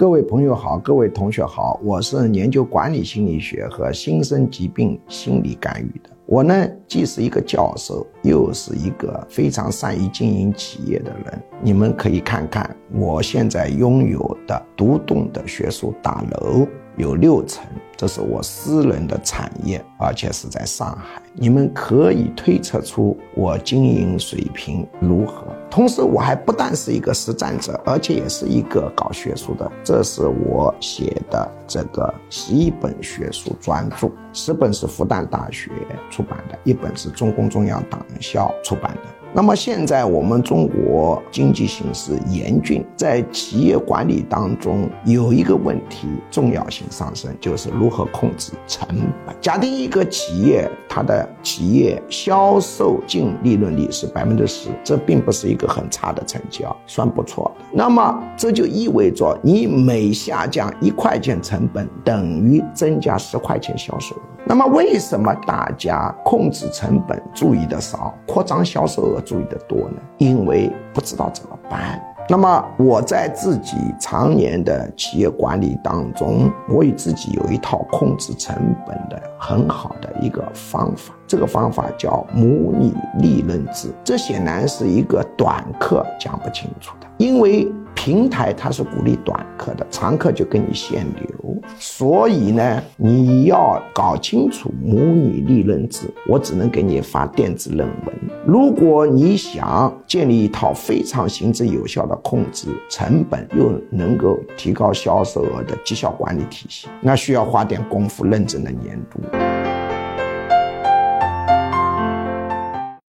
各位朋友好，各位同学好，我是研究管理心理学和新生疾病心理干预的。我呢，既是一个教授，又是一个非常善于经营企业的人。你们可以看看我现在拥有的独栋的学术大楼。有六层，这是我私人的产业，而且是在上海。你们可以推测出我经营水平如何。同时，我还不但是一个实战者，而且也是一个搞学术的。这是我写的这个十一本学术专著，十本是复旦大学出版的，一本是中共中央党校出版的。那么现在我们中国经济形势严峻，在企业管理当中有一个问题重要性上升，就是如何控制成本。假定一个企业它的企业销售净利润率是百分之十，这并不是一个很差的成绩啊，算不错。那么这就意味着你每下降一块钱成本，等于增加十块钱销售额。那么为什么大家控制成本注意的少，扩张销售额注意的多呢？因为不知道怎么办。那么我在自己常年的企业管理当中，我与自己有一套控制成本的很好的一个方法，这个方法叫模拟利润制。这显然是一个短课讲不清楚的，因为。平台它是鼓励短课的，长课就给你限流，所以呢，你要搞清楚模拟利润制。我只能给你发电子论文。如果你想建立一套非常行之有效的控制成本又能够提高销售额的绩效管理体系，那需要花点功夫认真的研读。